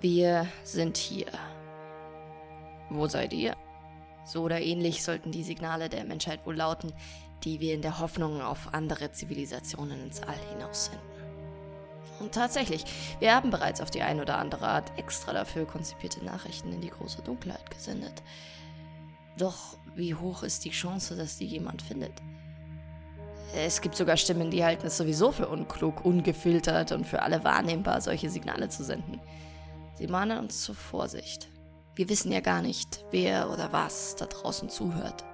Wir sind hier. Wo seid ihr? So oder ähnlich sollten die Signale der Menschheit wohl lauten, die wir in der Hoffnung auf andere Zivilisationen ins All hinaus senden. Und tatsächlich, wir haben bereits auf die eine oder andere Art extra dafür konzipierte Nachrichten in die große Dunkelheit gesendet. Doch wie hoch ist die Chance, dass die jemand findet? Es gibt sogar Stimmen, die halten es sowieso für unklug, ungefiltert und für alle wahrnehmbar, solche Signale zu senden. Sie mahnen uns zur Vorsicht. Wir wissen ja gar nicht, wer oder was da draußen zuhört.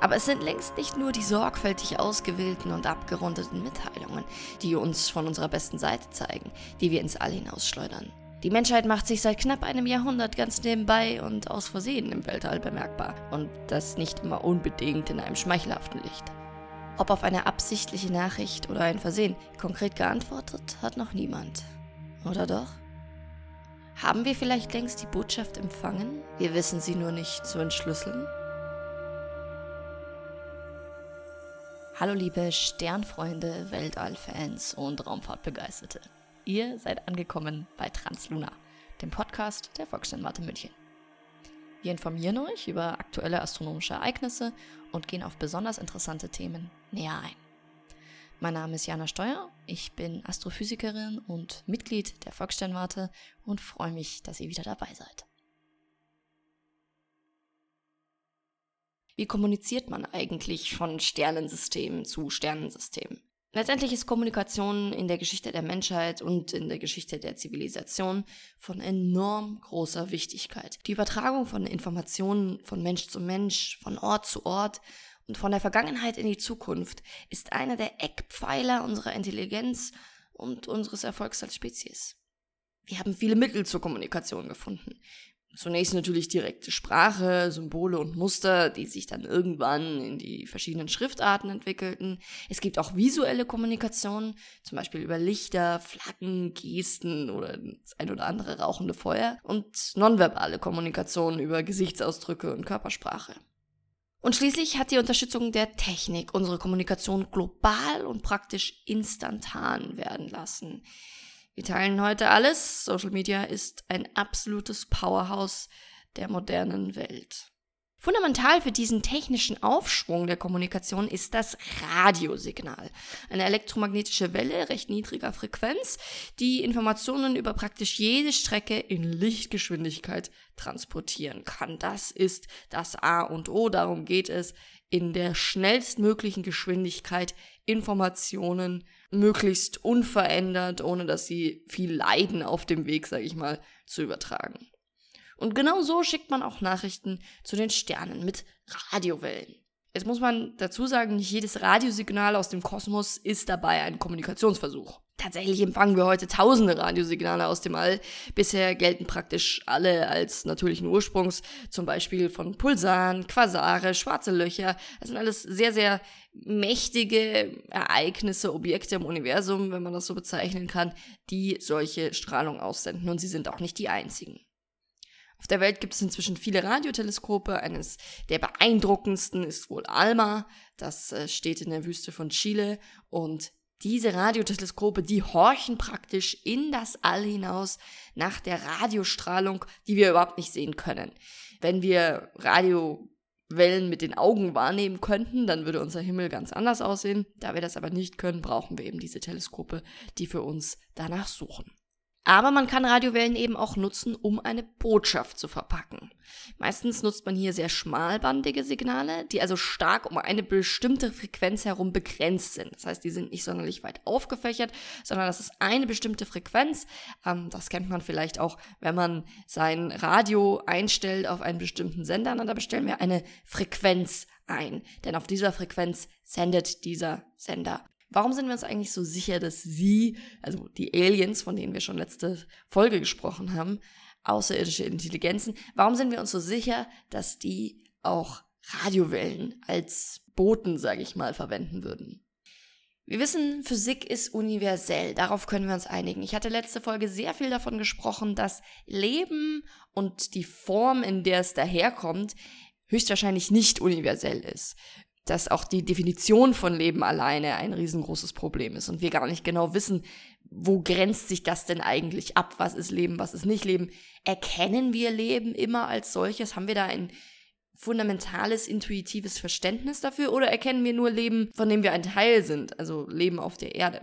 Aber es sind längst nicht nur die sorgfältig ausgewählten und abgerundeten Mitteilungen, die uns von unserer besten Seite zeigen, die wir ins All hinausschleudern. Die Menschheit macht sich seit knapp einem Jahrhundert ganz nebenbei und aus Versehen im Weltall bemerkbar. Und das nicht immer unbedingt in einem schmeichelhaften Licht. Ob auf eine absichtliche Nachricht oder ein Versehen konkret geantwortet, hat noch niemand. Oder doch? Haben wir vielleicht längst die Botschaft empfangen? Wir wissen sie nur nicht zu entschlüsseln? Hallo liebe Sternfreunde, Weltallfans und Raumfahrtbegeisterte. Ihr seid angekommen bei Transluna, dem Podcast der Volkssternwarte München. Wir informieren euch über aktuelle astronomische Ereignisse und gehen auf besonders interessante Themen näher ein. Mein Name ist Jana Steuer, ich bin Astrophysikerin und Mitglied der Volkssternwarte und freue mich, dass ihr wieder dabei seid. Wie kommuniziert man eigentlich von Sternensystem zu Sternensystem? Letztendlich ist Kommunikation in der Geschichte der Menschheit und in der Geschichte der Zivilisation von enorm großer Wichtigkeit. Die Übertragung von Informationen von Mensch zu Mensch, von Ort zu Ort und von der Vergangenheit in die Zukunft ist einer der Eckpfeiler unserer Intelligenz und unseres Erfolgs als Spezies. Wir haben viele Mittel zur Kommunikation gefunden. Zunächst natürlich direkte Sprache, Symbole und Muster, die sich dann irgendwann in die verschiedenen Schriftarten entwickelten. Es gibt auch visuelle Kommunikation, zum Beispiel über Lichter, Flaggen, Gesten oder das ein oder andere rauchende Feuer und nonverbale Kommunikation über Gesichtsausdrücke und Körpersprache. Und schließlich hat die Unterstützung der Technik unsere Kommunikation global und praktisch instantan werden lassen. Wir teilen heute alles. Social Media ist ein absolutes Powerhouse der modernen Welt. Fundamental für diesen technischen Aufschwung der Kommunikation ist das Radiosignal. Eine elektromagnetische Welle recht niedriger Frequenz, die Informationen über praktisch jede Strecke in Lichtgeschwindigkeit transportieren kann. Das ist das A und O. Darum geht es, in der schnellstmöglichen Geschwindigkeit Informationen möglichst unverändert, ohne dass sie viel leiden auf dem Weg, sage ich mal, zu übertragen. Und genau so schickt man auch Nachrichten zu den Sternen mit Radiowellen. Jetzt muss man dazu sagen, nicht jedes Radiosignal aus dem Kosmos ist dabei ein Kommunikationsversuch. Tatsächlich empfangen wir heute tausende Radiosignale aus dem All. Bisher gelten praktisch alle als natürlichen Ursprungs, zum Beispiel von Pulsaren, Quasare, schwarze Löcher. Das sind alles sehr, sehr mächtige Ereignisse, Objekte im Universum, wenn man das so bezeichnen kann, die solche Strahlung aussenden. Und sie sind auch nicht die einzigen. Auf der Welt gibt es inzwischen viele Radioteleskope. Eines der beeindruckendsten ist wohl ALMA. Das äh, steht in der Wüste von Chile. Und diese Radioteleskope, die horchen praktisch in das All hinaus nach der Radiostrahlung, die wir überhaupt nicht sehen können. Wenn wir Radiowellen mit den Augen wahrnehmen könnten, dann würde unser Himmel ganz anders aussehen. Da wir das aber nicht können, brauchen wir eben diese Teleskope, die für uns danach suchen. Aber man kann Radiowellen eben auch nutzen, um eine Botschaft zu verpacken. Meistens nutzt man hier sehr schmalbandige Signale, die also stark um eine bestimmte Frequenz herum begrenzt sind. Das heißt, die sind nicht sonderlich weit aufgefächert, sondern das ist eine bestimmte Frequenz. Ähm, das kennt man vielleicht auch, wenn man sein Radio einstellt auf einen bestimmten Sender. Na, da bestellen wir eine Frequenz ein. Denn auf dieser Frequenz sendet dieser Sender Warum sind wir uns eigentlich so sicher, dass sie, also die Aliens, von denen wir schon letzte Folge gesprochen haben, außerirdische Intelligenzen, warum sind wir uns so sicher, dass die auch Radiowellen als Boten, sage ich mal, verwenden würden? Wir wissen, Physik ist universell, darauf können wir uns einigen. Ich hatte letzte Folge sehr viel davon gesprochen, dass Leben und die Form, in der es daherkommt, höchstwahrscheinlich nicht universell ist. Dass auch die Definition von Leben alleine ein riesengroßes Problem ist und wir gar nicht genau wissen, wo grenzt sich das denn eigentlich ab? Was ist Leben, was ist nicht Leben? Erkennen wir Leben immer als solches? Haben wir da ein fundamentales, intuitives Verständnis dafür oder erkennen wir nur Leben, von dem wir ein Teil sind, also Leben auf der Erde?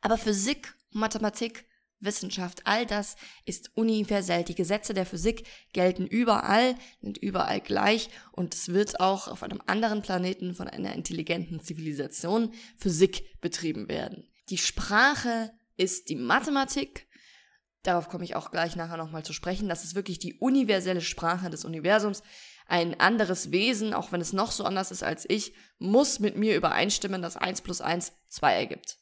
Aber Physik, Mathematik, Wissenschaft, all das ist universell. Die Gesetze der Physik gelten überall, sind überall gleich und es wird auch auf einem anderen Planeten von einer intelligenten Zivilisation Physik betrieben werden. Die Sprache ist die Mathematik. Darauf komme ich auch gleich nachher nochmal zu sprechen. Das ist wirklich die universelle Sprache des Universums. Ein anderes Wesen, auch wenn es noch so anders ist als ich, muss mit mir übereinstimmen, dass 1 plus 1 2 ergibt.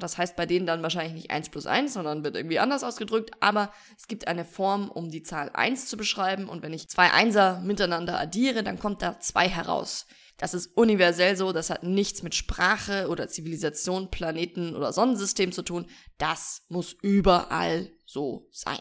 Das heißt bei denen dann wahrscheinlich nicht 1 plus 1, sondern wird irgendwie anders ausgedrückt, aber es gibt eine Form, um die Zahl 1 zu beschreiben und wenn ich zwei Einser miteinander addiere, dann kommt da 2 heraus. Das ist universell so, das hat nichts mit Sprache oder Zivilisation, Planeten oder Sonnensystem zu tun. Das muss überall so sein.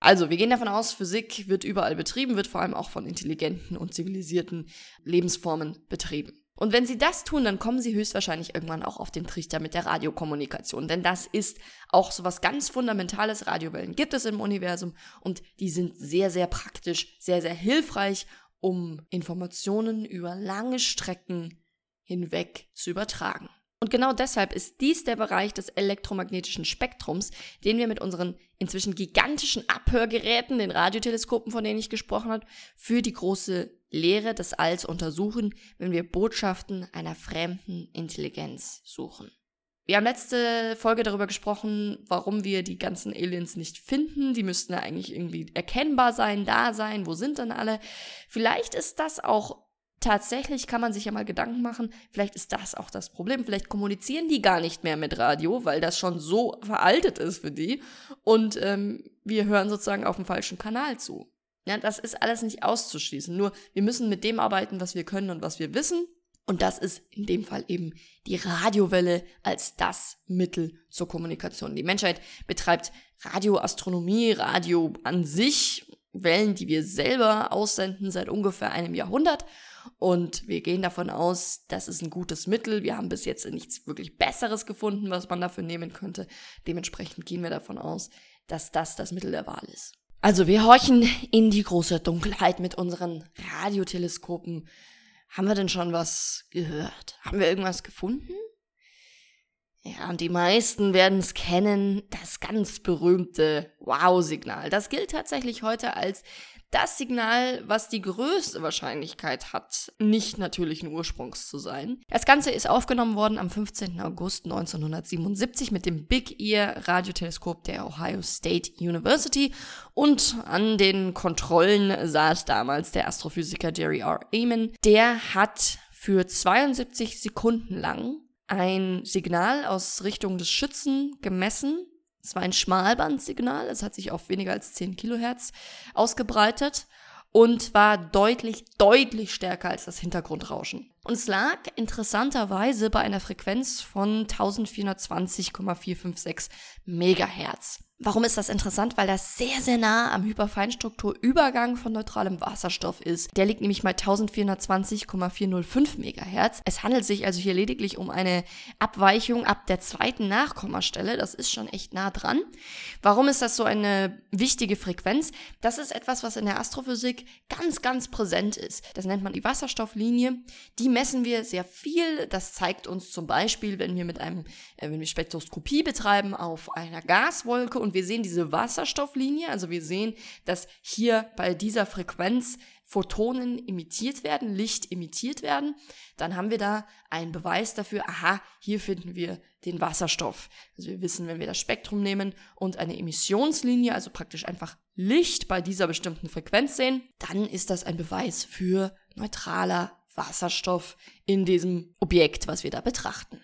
Also, wir gehen davon aus, Physik wird überall betrieben, wird vor allem auch von intelligenten und zivilisierten Lebensformen betrieben. Und wenn sie das tun, dann kommen sie höchstwahrscheinlich irgendwann auch auf den Trichter mit der Radiokommunikation. Denn das ist auch so was ganz Fundamentales. Radiowellen gibt es im Universum und die sind sehr, sehr praktisch, sehr, sehr hilfreich um Informationen über lange Strecken hinweg zu übertragen. Und genau deshalb ist dies der Bereich des elektromagnetischen Spektrums, den wir mit unseren inzwischen gigantischen Abhörgeräten, den Radioteleskopen, von denen ich gesprochen habe, für die große Lehre des Alls untersuchen, wenn wir Botschaften einer fremden Intelligenz suchen. Wir haben letzte Folge darüber gesprochen, warum wir die ganzen Aliens nicht finden. Die müssten ja eigentlich irgendwie erkennbar sein, da sein. Wo sind denn alle? Vielleicht ist das auch tatsächlich, kann man sich ja mal Gedanken machen, vielleicht ist das auch das Problem. Vielleicht kommunizieren die gar nicht mehr mit Radio, weil das schon so veraltet ist für die. Und ähm, wir hören sozusagen auf dem falschen Kanal zu. Ja, das ist alles nicht auszuschließen. Nur wir müssen mit dem arbeiten, was wir können und was wir wissen. Und das ist in dem Fall eben die Radiowelle als das Mittel zur Kommunikation. Die Menschheit betreibt Radioastronomie, Radio an sich, Wellen, die wir selber aussenden seit ungefähr einem Jahrhundert. Und wir gehen davon aus, das ist ein gutes Mittel. Wir haben bis jetzt nichts wirklich Besseres gefunden, was man dafür nehmen könnte. Dementsprechend gehen wir davon aus, dass das das Mittel der Wahl ist. Also wir horchen in die große Dunkelheit mit unseren Radioteleskopen haben wir denn schon was gehört? Haben wir irgendwas gefunden? Ja, und die meisten werden es kennen, das ganz berühmte Wow-Signal. Das gilt tatsächlich heute als das Signal, was die größte Wahrscheinlichkeit hat, nicht natürlichen Ursprungs zu sein. Das Ganze ist aufgenommen worden am 15. August 1977 mit dem Big Ear Radioteleskop der Ohio State University und an den Kontrollen saß damals der Astrophysiker Jerry R. Amen. Der hat für 72 Sekunden lang ein Signal aus Richtung des Schützen gemessen es war ein Schmalbandsignal, es hat sich auf weniger als 10 Kilohertz ausgebreitet und war deutlich, deutlich stärker als das Hintergrundrauschen. Und es lag interessanterweise bei einer Frequenz von 1420,456 Megahertz. Warum ist das interessant? Weil das sehr, sehr nah am Hyperfeinstrukturübergang von neutralem Wasserstoff ist. Der liegt nämlich bei 1420,405 Megahertz. Es handelt sich also hier lediglich um eine Abweichung ab der zweiten Nachkommastelle. Das ist schon echt nah dran. Warum ist das so eine wichtige Frequenz? Das ist etwas, was in der Astrophysik ganz, ganz präsent ist. Das nennt man die Wasserstofflinie. Die messen wir sehr viel. Das zeigt uns zum Beispiel, wenn wir mit einem, äh, wenn wir Spektroskopie betreiben auf einer Gaswolke und wir sehen diese Wasserstofflinie, also wir sehen, dass hier bei dieser Frequenz Photonen emittiert werden, Licht emittiert werden, dann haben wir da einen Beweis dafür, aha, hier finden wir den Wasserstoff. Also wir wissen, wenn wir das Spektrum nehmen und eine Emissionslinie, also praktisch einfach Licht bei dieser bestimmten Frequenz sehen, dann ist das ein Beweis für neutraler Wasserstoff in diesem Objekt, was wir da betrachten.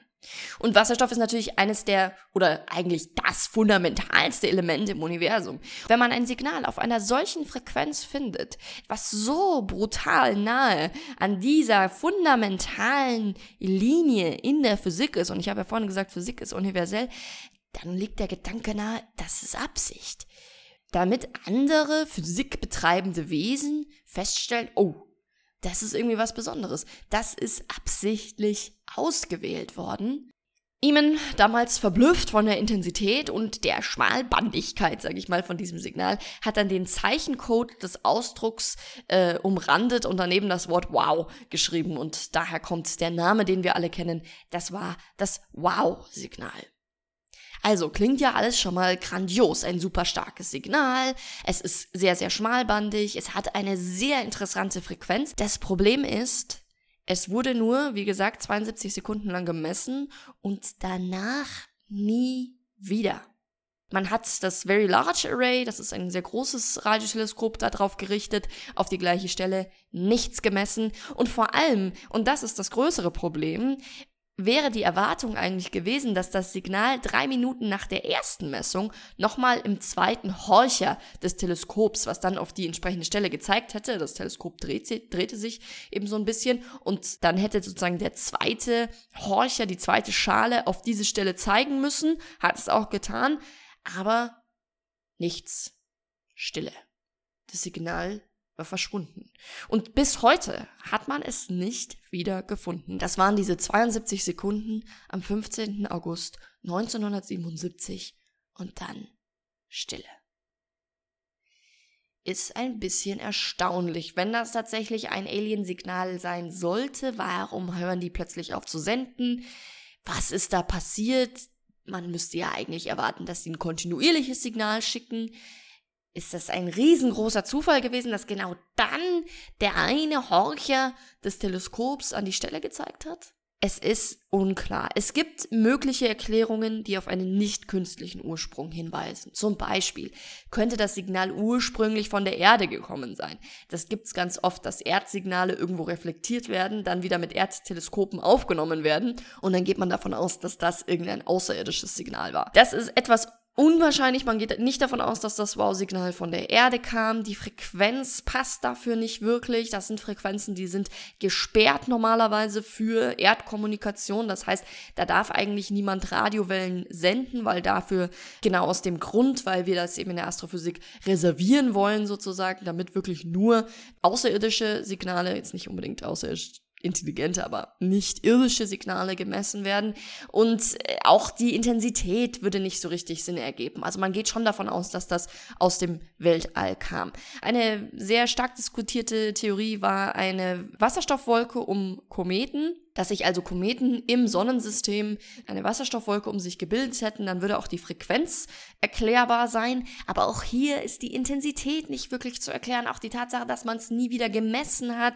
Und Wasserstoff ist natürlich eines der oder eigentlich das fundamentalste Element im Universum. Wenn man ein Signal auf einer solchen Frequenz findet, was so brutal nahe an dieser fundamentalen Linie in der Physik ist, und ich habe ja vorhin gesagt, Physik ist universell, dann liegt der Gedanke nahe, das ist Absicht. Damit andere Physik betreibende Wesen feststellen, oh, das ist irgendwie was Besonderes. Das ist absichtlich ausgewählt worden. Eamon, damals verblüfft von der Intensität und der Schmalbandigkeit, sage ich mal, von diesem Signal, hat dann den Zeichencode des Ausdrucks äh, umrandet und daneben das Wort Wow geschrieben. Und daher kommt der Name, den wir alle kennen. Das war das Wow-Signal. Also klingt ja alles schon mal grandios, ein super starkes Signal, es ist sehr, sehr schmalbandig, es hat eine sehr interessante Frequenz. Das Problem ist, es wurde nur, wie gesagt, 72 Sekunden lang gemessen und danach nie wieder. Man hat das Very Large Array, das ist ein sehr großes Radioteleskop, darauf gerichtet, auf die gleiche Stelle nichts gemessen. Und vor allem, und das ist das größere Problem, wäre die Erwartung eigentlich gewesen, dass das Signal drei Minuten nach der ersten Messung nochmal im zweiten Horcher des Teleskops, was dann auf die entsprechende Stelle gezeigt hätte, das Teleskop drehte, drehte sich eben so ein bisschen und dann hätte sozusagen der zweite Horcher, die zweite Schale auf diese Stelle zeigen müssen, hat es auch getan, aber nichts, Stille. Das Signal war verschwunden. Und bis heute hat man es nicht wieder gefunden. Das waren diese 72 Sekunden am 15. August 1977 und dann Stille. Ist ein bisschen erstaunlich. Wenn das tatsächlich ein Alien-Signal sein sollte, warum hören die plötzlich auf zu senden? Was ist da passiert? Man müsste ja eigentlich erwarten, dass sie ein kontinuierliches Signal schicken ist das ein riesengroßer Zufall gewesen, dass genau dann der eine Horcher des Teleskops an die Stelle gezeigt hat? Es ist unklar. Es gibt mögliche Erklärungen, die auf einen nicht künstlichen Ursprung hinweisen. Zum Beispiel könnte das Signal ursprünglich von der Erde gekommen sein. Das gibt's ganz oft, dass Erdsignale irgendwo reflektiert werden, dann wieder mit Erdteleskopen aufgenommen werden und dann geht man davon aus, dass das irgendein außerirdisches Signal war. Das ist etwas unwahrscheinlich. Man geht nicht davon aus, dass das Wow-Signal von der Erde kam. Die Frequenz passt dafür nicht wirklich. Das sind Frequenzen, die sind gesperrt normalerweise für Erdkommunikation. Das heißt, da darf eigentlich niemand Radiowellen senden, weil dafür, genau aus dem Grund, weil wir das eben in der Astrophysik reservieren wollen sozusagen, damit wirklich nur außerirdische Signale, jetzt nicht unbedingt außerirdisch intelligente, aber nicht irdische Signale gemessen werden. Und äh, auch die Intensität würde nicht so richtig Sinn ergeben. Also man geht schon davon aus, dass das aus dem Weltall kam. Eine sehr stark diskutierte Theorie war eine Wasserstoffwolke um Kometen dass sich also Kometen im Sonnensystem eine Wasserstoffwolke um sich gebildet hätten, dann würde auch die Frequenz erklärbar sein. Aber auch hier ist die Intensität nicht wirklich zu erklären. Auch die Tatsache, dass man es nie wieder gemessen hat,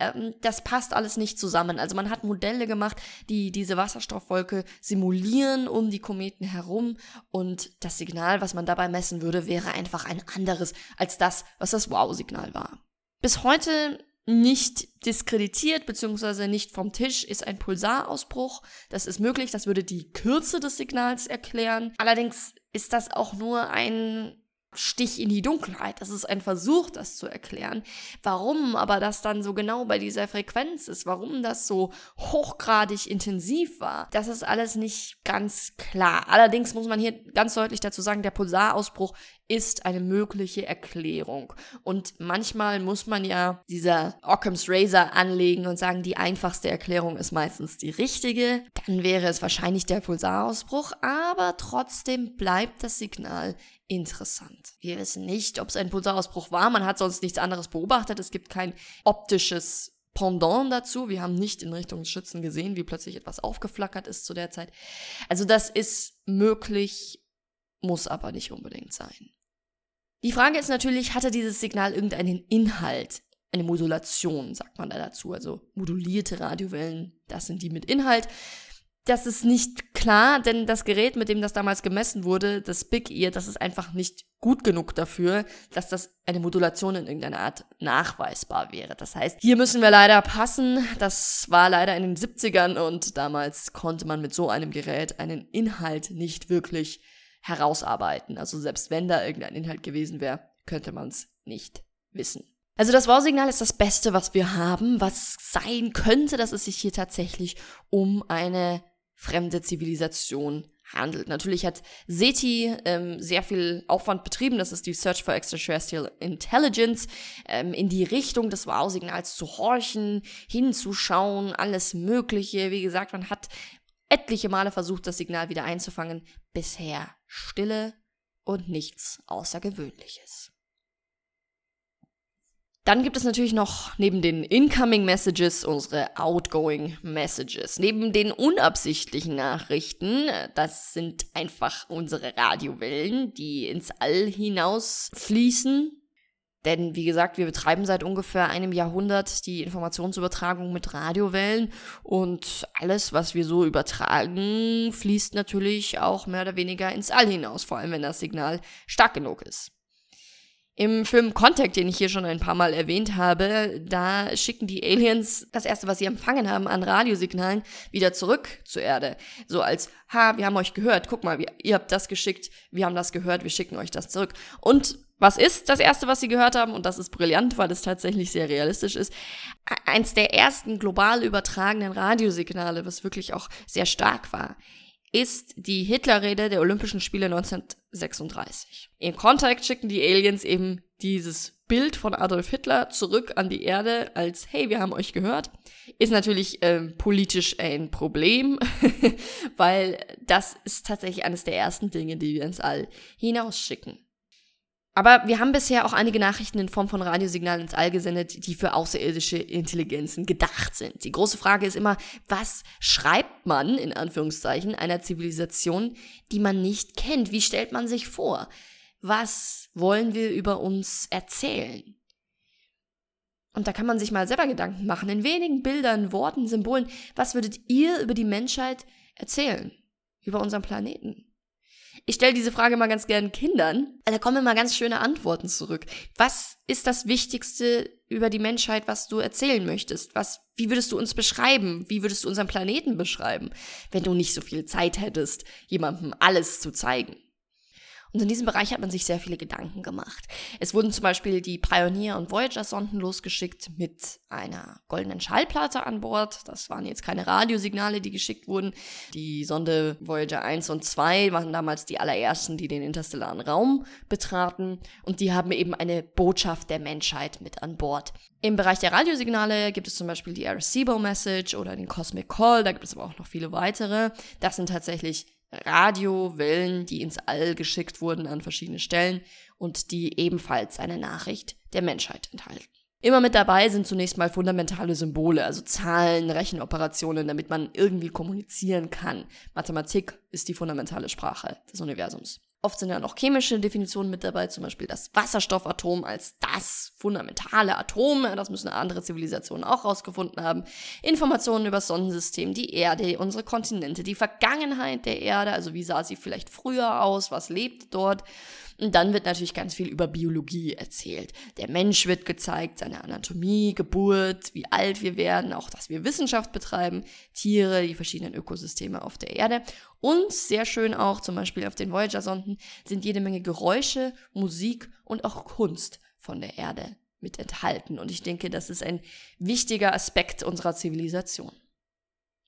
ähm, das passt alles nicht zusammen. Also man hat Modelle gemacht, die diese Wasserstoffwolke simulieren um die Kometen herum und das Signal, was man dabei messen würde, wäre einfach ein anderes als das, was das Wow-Signal war. Bis heute nicht diskreditiert bzw. nicht vom Tisch ist ein Pulsarausbruch. Das ist möglich, das würde die Kürze des Signals erklären. Allerdings ist das auch nur ein Stich in die Dunkelheit. Das ist ein Versuch, das zu erklären. Warum aber das dann so genau bei dieser Frequenz ist, warum das so hochgradig intensiv war, das ist alles nicht ganz klar. Allerdings muss man hier ganz deutlich dazu sagen, der Pulsarausbruch ist eine mögliche Erklärung. Und manchmal muss man ja dieser Occam's Razor anlegen und sagen, die einfachste Erklärung ist meistens die richtige. Dann wäre es wahrscheinlich der Pulsarausbruch, aber trotzdem bleibt das Signal interessant. Wir wissen nicht, ob es ein Pulsarausbruch war. Man hat sonst nichts anderes beobachtet. Es gibt kein optisches Pendant dazu. Wir haben nicht in Richtung Schützen gesehen, wie plötzlich etwas aufgeflackert ist zu der Zeit. Also das ist möglich, muss aber nicht unbedingt sein. Die Frage ist natürlich, hatte dieses Signal irgendeinen Inhalt? Eine Modulation, sagt man da dazu. Also modulierte Radiowellen, das sind die mit Inhalt. Das ist nicht klar, denn das Gerät, mit dem das damals gemessen wurde, das Big Ear, das ist einfach nicht gut genug dafür, dass das eine Modulation in irgendeiner Art nachweisbar wäre. Das heißt, hier müssen wir leider passen. Das war leider in den 70ern und damals konnte man mit so einem Gerät einen Inhalt nicht wirklich herausarbeiten. Also selbst wenn da irgendein Inhalt gewesen wäre, könnte man es nicht wissen. Also das Wow-Signal ist das Beste, was wir haben, was sein könnte, dass es sich hier tatsächlich um eine fremde Zivilisation handelt. Natürlich hat SETI ähm, sehr viel Aufwand betrieben, das ist die Search for Extraterrestrial Intelligence, ähm, in die Richtung des Wow-Signals zu horchen, hinzuschauen, alles Mögliche. Wie gesagt, man hat etliche Male versucht, das Signal wieder einzufangen. Bisher Stille und nichts Außergewöhnliches. Dann gibt es natürlich noch neben den Incoming Messages unsere Outgoing Messages. Neben den unabsichtlichen Nachrichten, das sind einfach unsere Radiowellen, die ins All hinaus fließen. Denn wie gesagt, wir betreiben seit ungefähr einem Jahrhundert die Informationsübertragung mit Radiowellen und alles, was wir so übertragen, fließt natürlich auch mehr oder weniger ins All hinaus, vor allem wenn das Signal stark genug ist. Im Film Contact, den ich hier schon ein paar Mal erwähnt habe, da schicken die Aliens das erste, was sie empfangen haben an Radiosignalen, wieder zurück zur Erde. So als, ha, wir haben euch gehört, guck mal, wir, ihr habt das geschickt, wir haben das gehört, wir schicken euch das zurück. Und was ist das erste, was sie gehört haben? Und das ist brillant, weil es tatsächlich sehr realistisch ist. Eins der ersten global übertragenen Radiosignale, was wirklich auch sehr stark war ist die Hitlerrede der Olympischen Spiele 1936. In Contact schicken die Aliens eben dieses Bild von Adolf Hitler zurück an die Erde als, hey, wir haben euch gehört. Ist natürlich ähm, politisch ein Problem, weil das ist tatsächlich eines der ersten Dinge, die wir ins All hinausschicken. Aber wir haben bisher auch einige Nachrichten in Form von Radiosignalen ins All gesendet, die für außerirdische Intelligenzen gedacht sind. Die große Frage ist immer, was schreibt man, in Anführungszeichen, einer Zivilisation, die man nicht kennt? Wie stellt man sich vor? Was wollen wir über uns erzählen? Und da kann man sich mal selber Gedanken machen, in wenigen Bildern, Worten, Symbolen, was würdet ihr über die Menschheit erzählen? Über unseren Planeten? Ich stelle diese Frage mal ganz gern Kindern. Da kommen immer ganz schöne Antworten zurück. Was ist das Wichtigste über die Menschheit, was du erzählen möchtest? Was, wie würdest du uns beschreiben? Wie würdest du unseren Planeten beschreiben, wenn du nicht so viel Zeit hättest, jemandem alles zu zeigen? Und in diesem Bereich hat man sich sehr viele Gedanken gemacht. Es wurden zum Beispiel die Pioneer- und Voyager-Sonden losgeschickt mit einer goldenen Schallplatte an Bord. Das waren jetzt keine Radiosignale, die geschickt wurden. Die Sonde Voyager 1 und 2 waren damals die allerersten, die den interstellaren Raum betraten. Und die haben eben eine Botschaft der Menschheit mit an Bord. Im Bereich der Radiosignale gibt es zum Beispiel die Arecibo Message oder den Cosmic Call. Da gibt es aber auch noch viele weitere. Das sind tatsächlich Radiowellen, die ins All geschickt wurden an verschiedene Stellen und die ebenfalls eine Nachricht der Menschheit enthalten. Immer mit dabei sind zunächst mal fundamentale Symbole, also Zahlen, Rechenoperationen, damit man irgendwie kommunizieren kann. Mathematik ist die fundamentale Sprache des Universums. Oft sind ja noch chemische Definitionen mit dabei, zum Beispiel das Wasserstoffatom als das fundamentale Atom. Das müssen andere Zivilisationen auch rausgefunden haben. Informationen über das Sonnensystem, die Erde, unsere Kontinente, die Vergangenheit der Erde, also wie sah sie vielleicht früher aus, was lebt dort. Und dann wird natürlich ganz viel über Biologie erzählt. Der Mensch wird gezeigt, seine Anatomie, Geburt, wie alt wir werden, auch dass wir Wissenschaft betreiben, Tiere, die verschiedenen Ökosysteme auf der Erde. Und sehr schön auch, zum Beispiel auf den Voyager-Sonden, sind jede Menge Geräusche, Musik und auch Kunst von der Erde mit enthalten. Und ich denke, das ist ein wichtiger Aspekt unserer Zivilisation.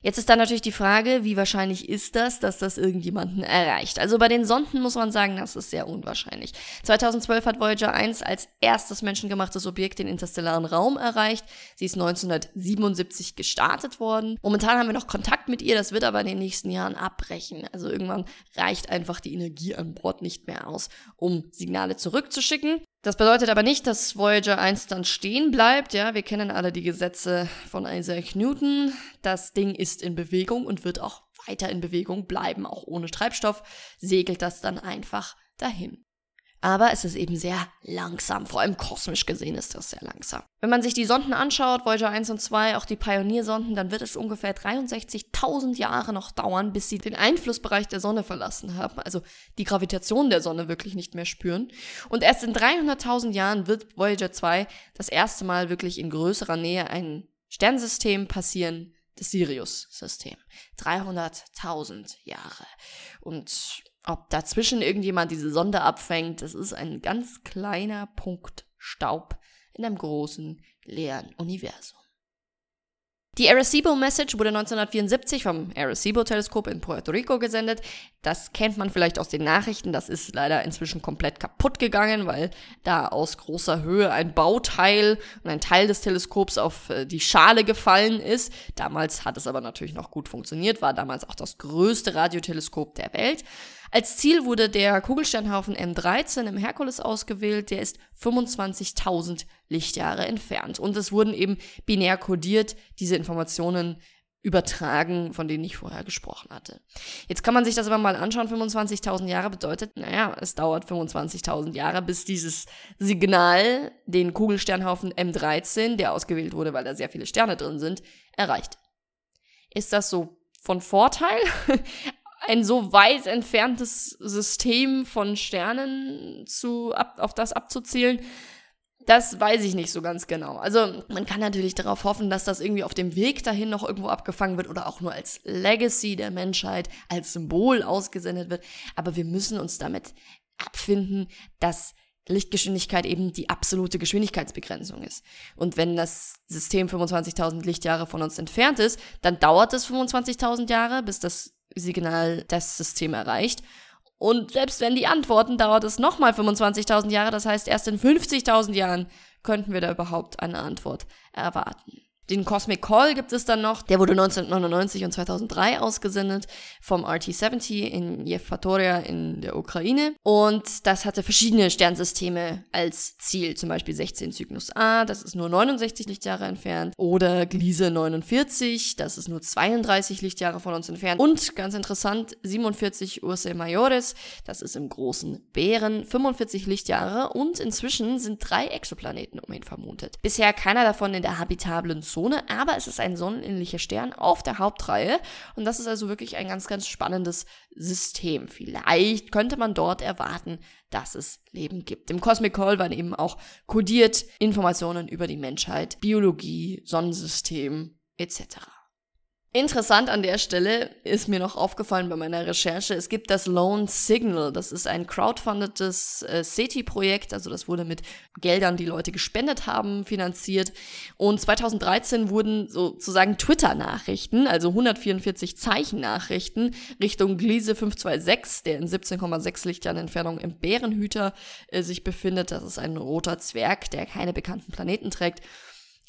Jetzt ist dann natürlich die Frage, wie wahrscheinlich ist das, dass das irgendjemanden erreicht? Also bei den Sonden muss man sagen, das ist sehr unwahrscheinlich. 2012 hat Voyager 1 als erstes menschengemachtes Objekt den interstellaren Raum erreicht. Sie ist 1977 gestartet worden. Momentan haben wir noch Kontakt mit ihr, das wird aber in den nächsten Jahren abbrechen. Also irgendwann reicht einfach die Energie an Bord nicht mehr aus, um Signale zurückzuschicken. Das bedeutet aber nicht, dass Voyager 1 dann stehen bleibt. Ja, wir kennen alle die Gesetze von Isaac Newton. Das Ding ist in Bewegung und wird auch weiter in Bewegung bleiben. Auch ohne Treibstoff segelt das dann einfach dahin. Aber es ist eben sehr langsam, vor allem kosmisch gesehen ist das sehr langsam. Wenn man sich die Sonden anschaut, Voyager 1 und 2, auch die Pioneer-Sonden, dann wird es ungefähr 63.000 Jahre noch dauern, bis sie den Einflussbereich der Sonne verlassen haben, also die Gravitation der Sonne wirklich nicht mehr spüren. Und erst in 300.000 Jahren wird Voyager 2 das erste Mal wirklich in größerer Nähe ein Sternsystem passieren, das Sirius-System. 300.000 Jahre. Und ob dazwischen irgendjemand diese Sonde abfängt, das ist ein ganz kleiner Punkt Staub in einem großen, leeren Universum. Die Arecibo-Message wurde 1974 vom Arecibo-Teleskop in Puerto Rico gesendet. Das kennt man vielleicht aus den Nachrichten. Das ist leider inzwischen komplett kaputt gegangen, weil da aus großer Höhe ein Bauteil und ein Teil des Teleskops auf äh, die Schale gefallen ist. Damals hat es aber natürlich noch gut funktioniert, war damals auch das größte Radioteleskop der Welt. Als Ziel wurde der Kugelsternhaufen M13 im Herkules ausgewählt. Der ist 25.000 Lichtjahre entfernt. Und es wurden eben binär kodiert diese Informationen übertragen, von denen ich vorher gesprochen hatte. Jetzt kann man sich das aber mal anschauen. 25.000 Jahre bedeutet, naja, es dauert 25.000 Jahre, bis dieses Signal den Kugelsternhaufen M13, der ausgewählt wurde, weil da sehr viele Sterne drin sind, erreicht. Ist das so von Vorteil? Ein so weit entferntes System von Sternen zu, ab, auf das abzuzählen, das weiß ich nicht so ganz genau. Also man kann natürlich darauf hoffen, dass das irgendwie auf dem Weg dahin noch irgendwo abgefangen wird oder auch nur als Legacy der Menschheit, als Symbol ausgesendet wird. Aber wir müssen uns damit abfinden, dass Lichtgeschwindigkeit eben die absolute Geschwindigkeitsbegrenzung ist. Und wenn das System 25.000 Lichtjahre von uns entfernt ist, dann dauert es 25.000 Jahre, bis das Signal das System erreicht. Und selbst wenn die antworten, dauert es nochmal 25.000 Jahre. Das heißt, erst in 50.000 Jahren könnten wir da überhaupt eine Antwort erwarten. Den Cosmic Call gibt es dann noch. Der wurde 1999 und 2003 ausgesendet vom RT-70 in Yevpatoria in der Ukraine. Und das hatte verschiedene Sternsysteme als Ziel. Zum Beispiel 16 Cygnus A, das ist nur 69 Lichtjahre entfernt. Oder Gliese 49, das ist nur 32 Lichtjahre von uns entfernt. Und ganz interessant, 47 Ursae Majores, das ist im großen Bären, 45 Lichtjahre. Und inzwischen sind drei Exoplaneten um ihn vermutet. Bisher keiner davon in der habitablen Zone Zone, aber es ist ein sonnenähnlicher Stern auf der Hauptreihe und das ist also wirklich ein ganz, ganz spannendes System. Vielleicht könnte man dort erwarten, dass es Leben gibt. Im Cosmic Call waren eben auch kodiert Informationen über die Menschheit, Biologie, Sonnensystem etc. Interessant an der Stelle ist mir noch aufgefallen bei meiner Recherche, es gibt das Lone Signal. Das ist ein crowdfundetes äh, SETI-Projekt, also das wurde mit Geldern, die Leute gespendet haben, finanziert. Und 2013 wurden sozusagen Twitter-Nachrichten, also 144 Zeichennachrichten Richtung Gliese 526, der in 17,6 Lichtjahren Entfernung im Bärenhüter äh, sich befindet. Das ist ein roter Zwerg, der keine bekannten Planeten trägt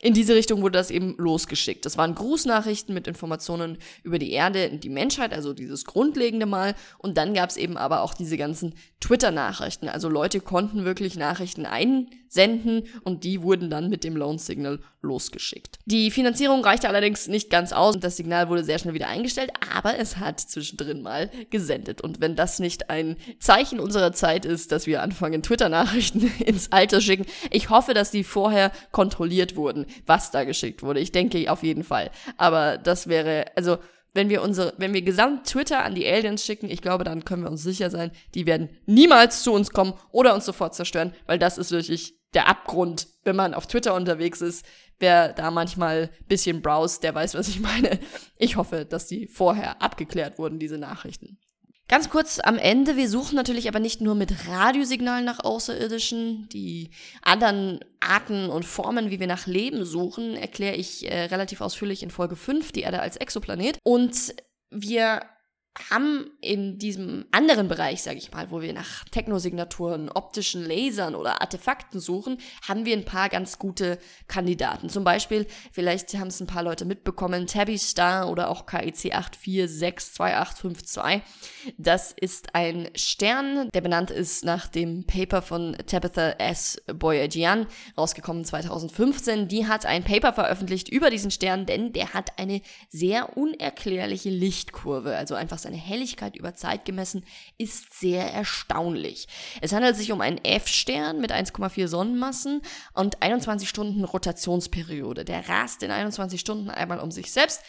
in diese Richtung wurde das eben losgeschickt. Das waren Grußnachrichten mit Informationen über die Erde und die Menschheit, also dieses grundlegende Mal. Und dann gab es eben aber auch diese ganzen Twitter-Nachrichten. Also Leute konnten wirklich Nachrichten einsenden und die wurden dann mit dem Loan Signal losgeschickt. Die Finanzierung reichte allerdings nicht ganz aus und das Signal wurde sehr schnell wieder eingestellt, aber es hat zwischendrin mal gesendet. Und wenn das nicht ein Zeichen unserer Zeit ist, dass wir anfangen, Twitter-Nachrichten ins Alter schicken, ich hoffe, dass die vorher kontrolliert wurden, was da geschickt wurde. Ich denke auf jeden Fall. Aber das wäre, also, wenn wir unsere, wenn wir gesamt Twitter an die Aliens schicken, ich glaube, dann können wir uns sicher sein, die werden niemals zu uns kommen oder uns sofort zerstören, weil das ist wirklich der Abgrund, wenn man auf Twitter unterwegs ist. Wer da manchmal bisschen browst, der weiß, was ich meine. Ich hoffe, dass die vorher abgeklärt wurden, diese Nachrichten. Ganz kurz am Ende, wir suchen natürlich aber nicht nur mit Radiosignalen nach Außerirdischen. Die anderen Arten und Formen, wie wir nach Leben suchen, erkläre ich äh, relativ ausführlich in Folge 5, die Erde als Exoplanet. Und wir haben in diesem anderen Bereich, sage ich mal, wo wir nach Technosignaturen, optischen Lasern oder Artefakten suchen, haben wir ein paar ganz gute Kandidaten. Zum Beispiel, vielleicht haben es ein paar Leute mitbekommen, Tabby Star oder auch KIC 8462852. Das ist ein Stern, der benannt ist nach dem Paper von Tabitha S. Boyajian, rausgekommen 2015. Die hat ein Paper veröffentlicht über diesen Stern, denn der hat eine sehr unerklärliche Lichtkurve, also einfach seine Helligkeit über Zeit gemessen ist sehr erstaunlich. Es handelt sich um einen F-Stern mit 1,4 Sonnenmassen und 21 Stunden Rotationsperiode. Der rast in 21 Stunden einmal um sich selbst.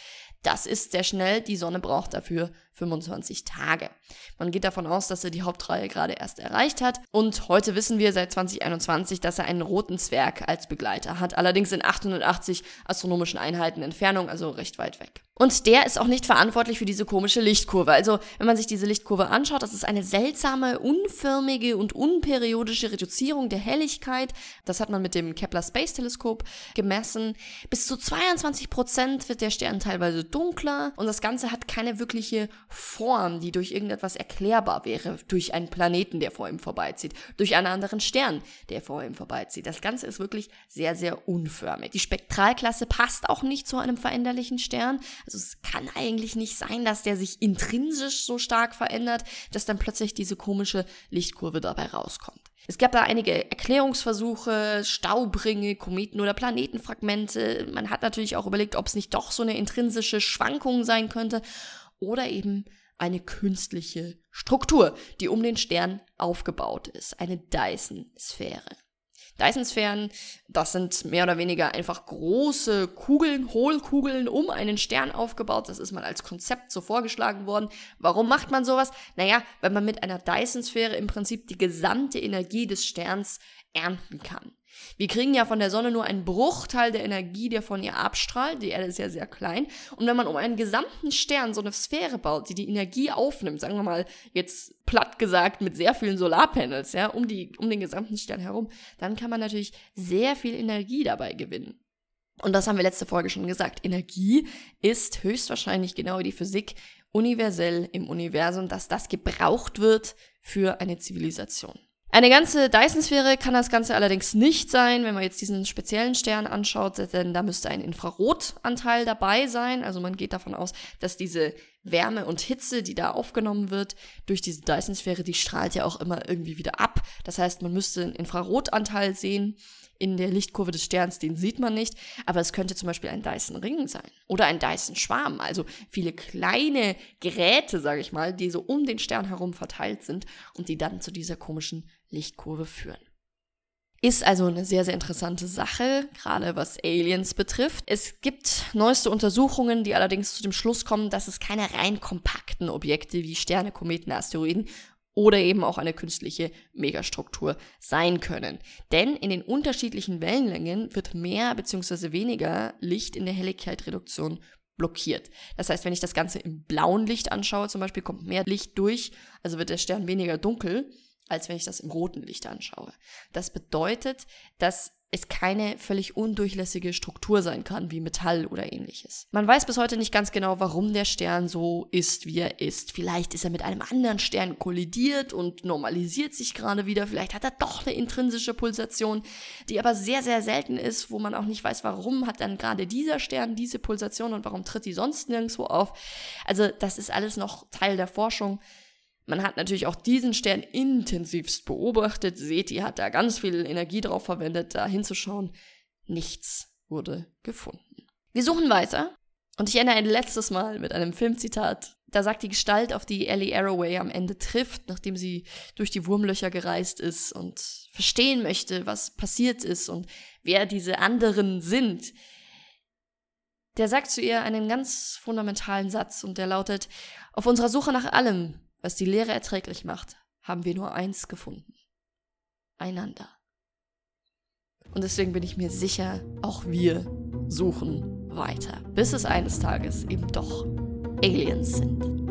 Das ist sehr schnell. Die Sonne braucht dafür 25 Tage. Man geht davon aus, dass er die Hauptreihe gerade erst erreicht hat und heute wissen wir seit 2021, dass er einen roten Zwerg als Begleiter hat, allerdings in 880 astronomischen Einheiten Entfernung, also recht weit weg. Und der ist auch nicht verantwortlich für diese komische Lichtkurve. Also, wenn man sich diese Lichtkurve anschaut, das ist eine seltsame, unförmige und unperiodische Reduzierung der Helligkeit. Das hat man mit dem Kepler Space Teleskop gemessen. Bis zu 22 Prozent wird der Stern teilweise dunkler und das Ganze hat keine wirkliche Form, die durch irgendetwas erklärbar wäre. Durch einen Planeten, der vor ihm vorbeizieht. Durch einen anderen Stern, der vor ihm vorbeizieht. Das Ganze ist wirklich sehr, sehr unförmig. Die Spektralklasse passt auch nicht zu einem veränderlichen Stern. Also es kann eigentlich nicht sein, dass der sich intrinsisch so stark verändert, dass dann plötzlich diese komische Lichtkurve dabei rauskommt. Es gab da einige Erklärungsversuche, Staubringe, Kometen oder Planetenfragmente. Man hat natürlich auch überlegt, ob es nicht doch so eine intrinsische Schwankung sein könnte oder eben eine künstliche Struktur, die um den Stern aufgebaut ist, eine Dyson-Sphäre. Dyson-Sphären, das sind mehr oder weniger einfach große Kugeln, Hohlkugeln um einen Stern aufgebaut. Das ist mal als Konzept so vorgeschlagen worden. Warum macht man sowas? Naja, weil man mit einer Dyson-Sphäre im Prinzip die gesamte Energie des Sterns ernten kann. Wir kriegen ja von der Sonne nur einen Bruchteil der Energie, der von ihr abstrahlt. Die Erde ist ja sehr klein. Und wenn man um einen gesamten Stern so eine Sphäre baut, die die Energie aufnimmt, sagen wir mal jetzt platt gesagt mit sehr vielen Solarpanels, ja, um, die, um den gesamten Stern herum, dann kann man natürlich sehr viel Energie dabei gewinnen. Und das haben wir letzte Folge schon gesagt. Energie ist höchstwahrscheinlich genau die Physik universell im Universum, dass das gebraucht wird für eine Zivilisation. Eine ganze Dyson-Sphäre kann das Ganze allerdings nicht sein, wenn man jetzt diesen speziellen Stern anschaut, denn da müsste ein Infrarotanteil dabei sein. Also man geht davon aus, dass diese Wärme und Hitze, die da aufgenommen wird durch diese Dyson-Sphäre, die strahlt ja auch immer irgendwie wieder ab. Das heißt, man müsste einen Infrarotanteil sehen in der Lichtkurve des Sterns, den sieht man nicht, aber es könnte zum Beispiel ein Dyson-Ring sein oder ein Dyson-Schwarm, also viele kleine Geräte, sage ich mal, die so um den Stern herum verteilt sind und die dann zu dieser komischen Lichtkurve führen. Ist also eine sehr, sehr interessante Sache, gerade was Aliens betrifft. Es gibt neueste Untersuchungen, die allerdings zu dem Schluss kommen, dass es keine rein kompakten Objekte wie Sterne, Kometen, Asteroiden oder eben auch eine künstliche Megastruktur sein können. Denn in den unterschiedlichen Wellenlängen wird mehr bzw. weniger Licht in der Helligkeitreduktion blockiert. Das heißt, wenn ich das Ganze im blauen Licht anschaue, zum Beispiel kommt mehr Licht durch, also wird der Stern weniger dunkel als wenn ich das im roten Licht anschaue. Das bedeutet, dass es keine völlig undurchlässige Struktur sein kann, wie Metall oder ähnliches. Man weiß bis heute nicht ganz genau, warum der Stern so ist, wie er ist. Vielleicht ist er mit einem anderen Stern kollidiert und normalisiert sich gerade wieder. Vielleicht hat er doch eine intrinsische Pulsation, die aber sehr, sehr selten ist, wo man auch nicht weiß, warum hat dann gerade dieser Stern diese Pulsation und warum tritt die sonst nirgendwo auf. Also das ist alles noch Teil der Forschung. Man hat natürlich auch diesen Stern intensivst beobachtet. Seti hat da ganz viel Energie drauf verwendet, da hinzuschauen. Nichts wurde gefunden. Wir suchen weiter. Und ich ende ein letztes Mal mit einem Filmzitat. Da sagt die Gestalt, auf die Ellie Arroway am Ende trifft, nachdem sie durch die Wurmlöcher gereist ist und verstehen möchte, was passiert ist und wer diese anderen sind. Der sagt zu ihr einen ganz fundamentalen Satz und der lautet, auf unserer Suche nach allem was die Lehre erträglich macht, haben wir nur eins gefunden. Einander. Und deswegen bin ich mir sicher, auch wir suchen weiter, bis es eines Tages eben doch Aliens sind.